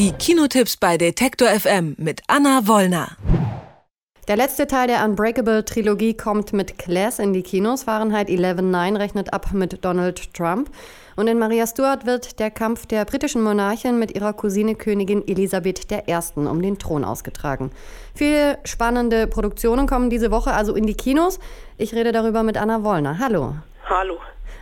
Die Kinotipps bei Detektor FM mit Anna Wollner. Der letzte Teil der Unbreakable-Trilogie kommt mit Class in die Kinos. Fahrenheit 11.9 rechnet ab mit Donald Trump. Und in Maria Stuart wird der Kampf der britischen Monarchin mit ihrer Cousine Königin Elisabeth I. um den Thron ausgetragen. Viele spannende Produktionen kommen diese Woche also in die Kinos. Ich rede darüber mit Anna Wollner. Hallo. Hallo.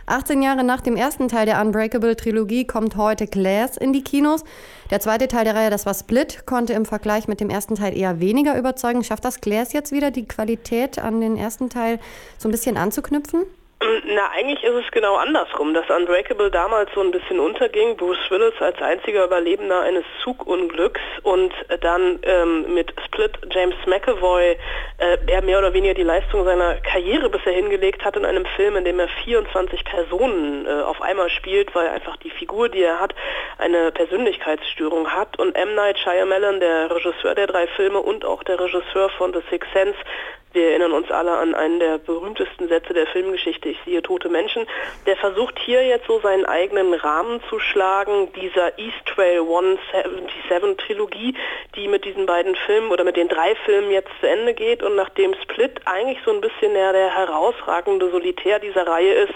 18 Jahre nach dem ersten Teil der Unbreakable-Trilogie kommt heute Glass in die Kinos. Der zweite Teil der Reihe, das war Split, konnte im Vergleich mit dem ersten Teil eher weniger überzeugen. Schafft das Glass jetzt wieder, die Qualität an den ersten Teil so ein bisschen anzuknüpfen? Na, eigentlich ist es genau andersrum, dass Unbreakable damals so ein bisschen unterging. Bruce Willis als einziger Überlebender eines Zugunglücks und dann ähm, mit Split James McAvoy äh, er mehr oder weniger die Leistung seiner Karriere bisher hingelegt hat in einem Film, in dem er 24 Personen äh, auf einmal spielt, weil einfach die Figur, die er hat, eine Persönlichkeitsstörung hat. Und M. Night Shyamalan, der Regisseur der drei Filme und auch der Regisseur von The Sixth Sense, wir erinnern uns alle an einen der berühmtesten Sätze der Filmgeschichte, ich sehe tote Menschen. Der versucht hier jetzt so seinen eigenen Rahmen zu schlagen, dieser East Trail 177 Trilogie, die mit diesen beiden Filmen oder mit den drei Filmen jetzt zu Ende geht und nachdem Split eigentlich so ein bisschen der, der herausragende Solitär dieser Reihe ist,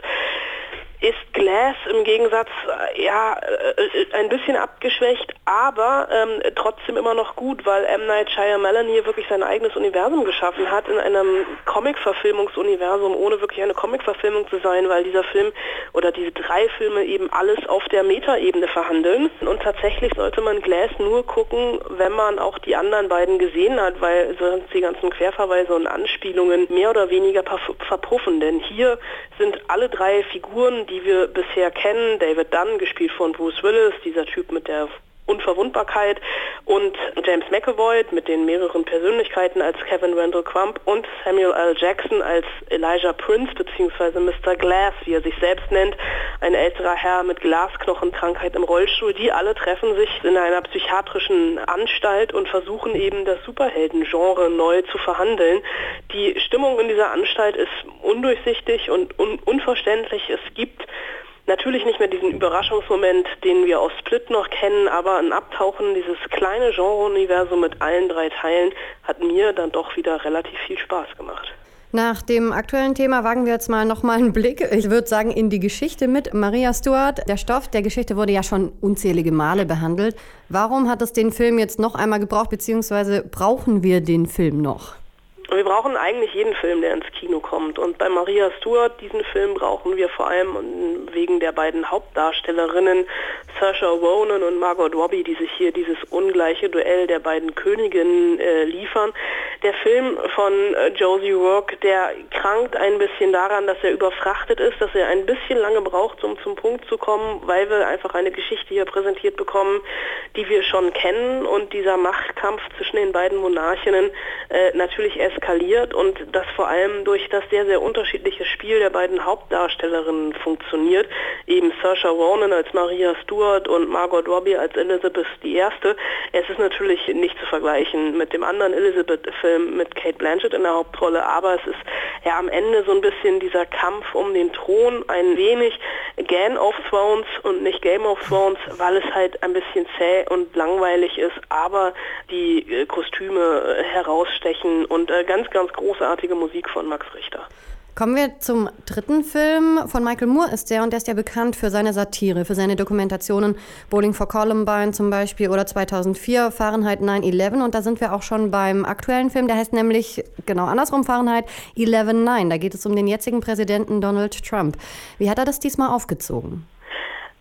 ist Glass im Gegensatz äh, ja äh, ein bisschen abgeschwächt, aber ähm, trotzdem immer noch gut, weil M. Night Shyamalan hier wirklich sein eigenes Universum geschaffen hat in einem Comic-Verfilmungsuniversum, ohne wirklich eine Comic-Verfilmung zu sein, weil dieser Film oder diese drei Filme eben alles auf der Metaebene verhandeln. Und tatsächlich sollte man Glass nur gucken, wenn man auch die anderen beiden gesehen hat, weil sonst die ganzen Querverweise und Anspielungen mehr oder weniger verpuffen. Denn hier sind alle drei Figuren, die wir bisher kennen. David Dunn, gespielt von Bruce Willis, dieser Typ mit der Unverwundbarkeit und James McAvoy mit den mehreren Persönlichkeiten als Kevin Randall Crump und Samuel L. Jackson als Elijah Prince bzw. Mr. Glass, wie er sich selbst nennt, ein älterer Herr mit Glasknochenkrankheit im Rollstuhl. Die alle treffen sich in einer psychiatrischen Anstalt und versuchen eben das Superhelden-Genre neu zu verhandeln. Die Stimmung in dieser Anstalt ist undurchsichtig und un unverständlich. Es gibt Natürlich nicht mehr diesen Überraschungsmoment, den wir aus Split noch kennen, aber ein Abtauchen, dieses kleine Genre-Universum mit allen drei Teilen, hat mir dann doch wieder relativ viel Spaß gemacht. Nach dem aktuellen Thema wagen wir jetzt mal nochmal einen Blick, ich würde sagen, in die Geschichte mit Maria Stuart. Der Stoff der Geschichte wurde ja schon unzählige Male behandelt. Warum hat es den Film jetzt noch einmal gebraucht, beziehungsweise brauchen wir den Film noch? Wir brauchen eigentlich jeden Film, der ins Kino kommt. Und bei Maria Stuart, diesen Film brauchen wir vor allem wegen der beiden Hauptdarstellerinnen Saoirse Ronan und Margot Robbie, die sich hier dieses ungleiche Duell der beiden Königinnen äh, liefern. Der Film von äh, Josie Rourke, der krankt ein bisschen daran, dass er überfrachtet ist, dass er ein bisschen lange braucht, um zum Punkt zu kommen, weil wir einfach eine Geschichte hier präsentiert bekommen, die wir schon kennen und dieser Machtkampf zwischen den beiden Monarchinnen äh, natürlich eskaliert und das vor allem durch das sehr, sehr unterschiedliche Spiel der beiden Hauptdarstellerinnen funktioniert. Eben Saoirse Ronan als Maria Stuart und Margot Robbie als Elizabeth I. Es ist natürlich nicht zu vergleichen mit dem anderen Elizabeth-Film mit Kate Blanchett in der Hauptrolle, aber es ist ja am Ende so ein bisschen dieser Kampf um den Thron, ein wenig Game of Thrones und nicht Game of Thrones, weil es halt ein bisschen zäh und langweilig ist, aber die äh, Kostüme äh, herausstechen und äh, ganz, ganz großartige Musik von Max Richter. Kommen wir zum dritten Film. Von Michael Moore ist der und der ist ja bekannt für seine Satire, für seine Dokumentationen Bowling for Columbine zum Beispiel oder 2004 Fahrenheit 9-11. Und da sind wir auch schon beim aktuellen Film, der heißt nämlich genau andersrum Fahrenheit 11-9. Da geht es um den jetzigen Präsidenten Donald Trump. Wie hat er das diesmal aufgezogen?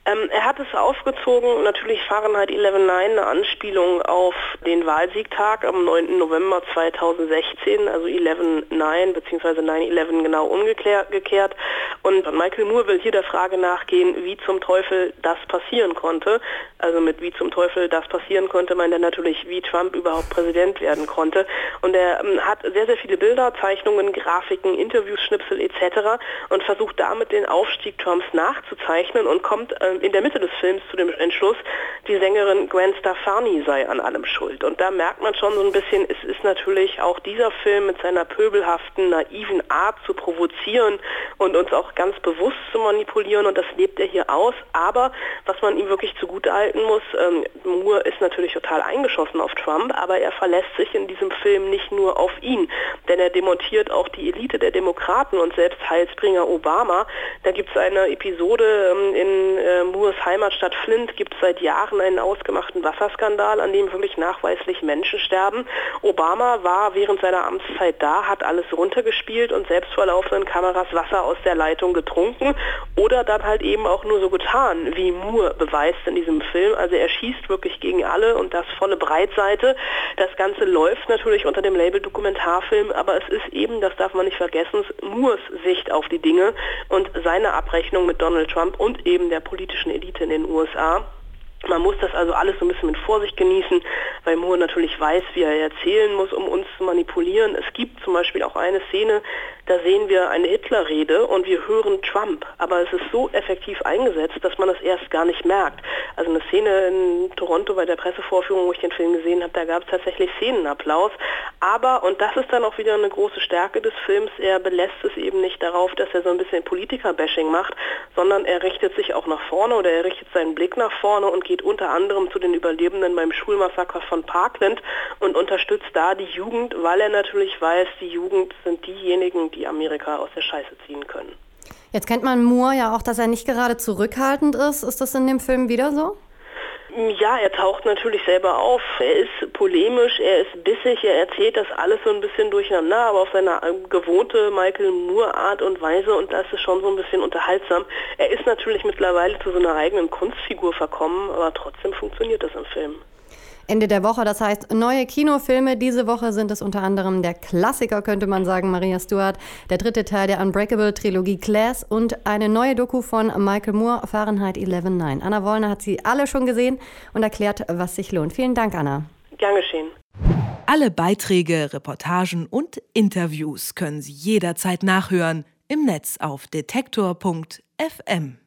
Ähm, er hat es aufgezogen, natürlich Fahrenheit 11.9, eine Anspielung auf den Wahlsiegtag am 9. November 2016, also 11.9 bzw. 9-11 genau umgekehrt. Und Michael Moore will hier der Frage nachgehen, wie zum Teufel das passieren konnte. Also mit wie zum Teufel das passieren konnte, meint er natürlich, wie Trump überhaupt Präsident werden konnte. Und er ähm, hat sehr, sehr viele Bilder, Zeichnungen, Grafiken, Interviews, Schnipsel etc. und versucht damit den Aufstieg Trumps nachzuzeichnen und kommt äh, in der Mitte des Films zu dem Entschluss, die Sängerin Gwen Stefani sei an allem schuld. Und da merkt man schon so ein bisschen, es ist natürlich auch dieser Film mit seiner pöbelhaften, naiven Art zu provozieren und uns auch ganz bewusst zu manipulieren und das lebt er hier aus. Aber was man ihm wirklich zugutehalten muss, ähm, Moore ist natürlich total eingeschossen auf Trump, aber er verlässt sich in diesem Film nicht nur auf ihn, denn er demontiert auch die Elite der Demokraten und selbst Heilsbringer Obama. Da gibt es eine Episode ähm, in äh, Moores Heimatstadt Flint, gibt es seit Jahren einen ausgemachten Wasserskandal, an dem wirklich nachweislich Menschen sterben. Obama war während seiner Amtszeit da, hat alles runtergespielt und selbst vor laufenden Kameras Wasser aus der Leitung getrunken oder dann halt eben auch nur so getan, wie Moore beweist in diesem Film. Also er schießt wirklich gegen alle und das volle Breitseite. Das Ganze läuft natürlich unter dem Label Dokumentarfilm, aber es ist eben, das darf man nicht vergessen, Moores Sicht auf die Dinge und seine Abrechnung mit Donald Trump und eben der politischen Elite in den USA. Man muss das also alles so ein bisschen mit Vorsicht genießen, weil Moore natürlich weiß, wie er erzählen muss, um uns zu manipulieren. Es gibt zum Beispiel auch eine Szene, da sehen wir eine Hitlerrede und wir hören Trump. Aber es ist so effektiv eingesetzt, dass man das erst gar nicht merkt. Also eine Szene in Toronto bei der Pressevorführung, wo ich den Film gesehen habe, da gab es tatsächlich Szenenapplaus. Aber, und das ist dann auch wieder eine große Stärke des Films, er belässt es eben nicht darauf, dass er so ein bisschen Politiker-Bashing macht, sondern er richtet sich auch nach vorne oder er richtet seinen Blick nach vorne und geht unter anderem zu den Überlebenden beim Schulmassaker von Parkland und unterstützt da die Jugend, weil er natürlich weiß, die Jugend sind diejenigen, die Amerika aus der Scheiße ziehen können. Jetzt kennt man Moore ja auch, dass er nicht gerade zurückhaltend ist. Ist das in dem Film wieder so? Ja, er taucht natürlich selber auf. Er ist polemisch, er ist bissig, er erzählt das alles so ein bisschen durcheinander, aber auf seine gewohnte Michael Moore Art und Weise und das ist schon so ein bisschen unterhaltsam. Er ist natürlich mittlerweile zu so einer eigenen Kunstfigur verkommen, aber trotzdem funktioniert das im Film. Ende der Woche. Das heißt, neue Kinofilme. Diese Woche sind es unter anderem der Klassiker, könnte man sagen, Maria Stuart, der dritte Teil der Unbreakable-Trilogie Class und eine neue Doku von Michael Moore, Fahrenheit 11.9. Anna Wollner hat sie alle schon gesehen und erklärt, was sich lohnt. Vielen Dank, Anna. Gern geschehen. Alle Beiträge, Reportagen und Interviews können Sie jederzeit nachhören im Netz auf detektor.fm.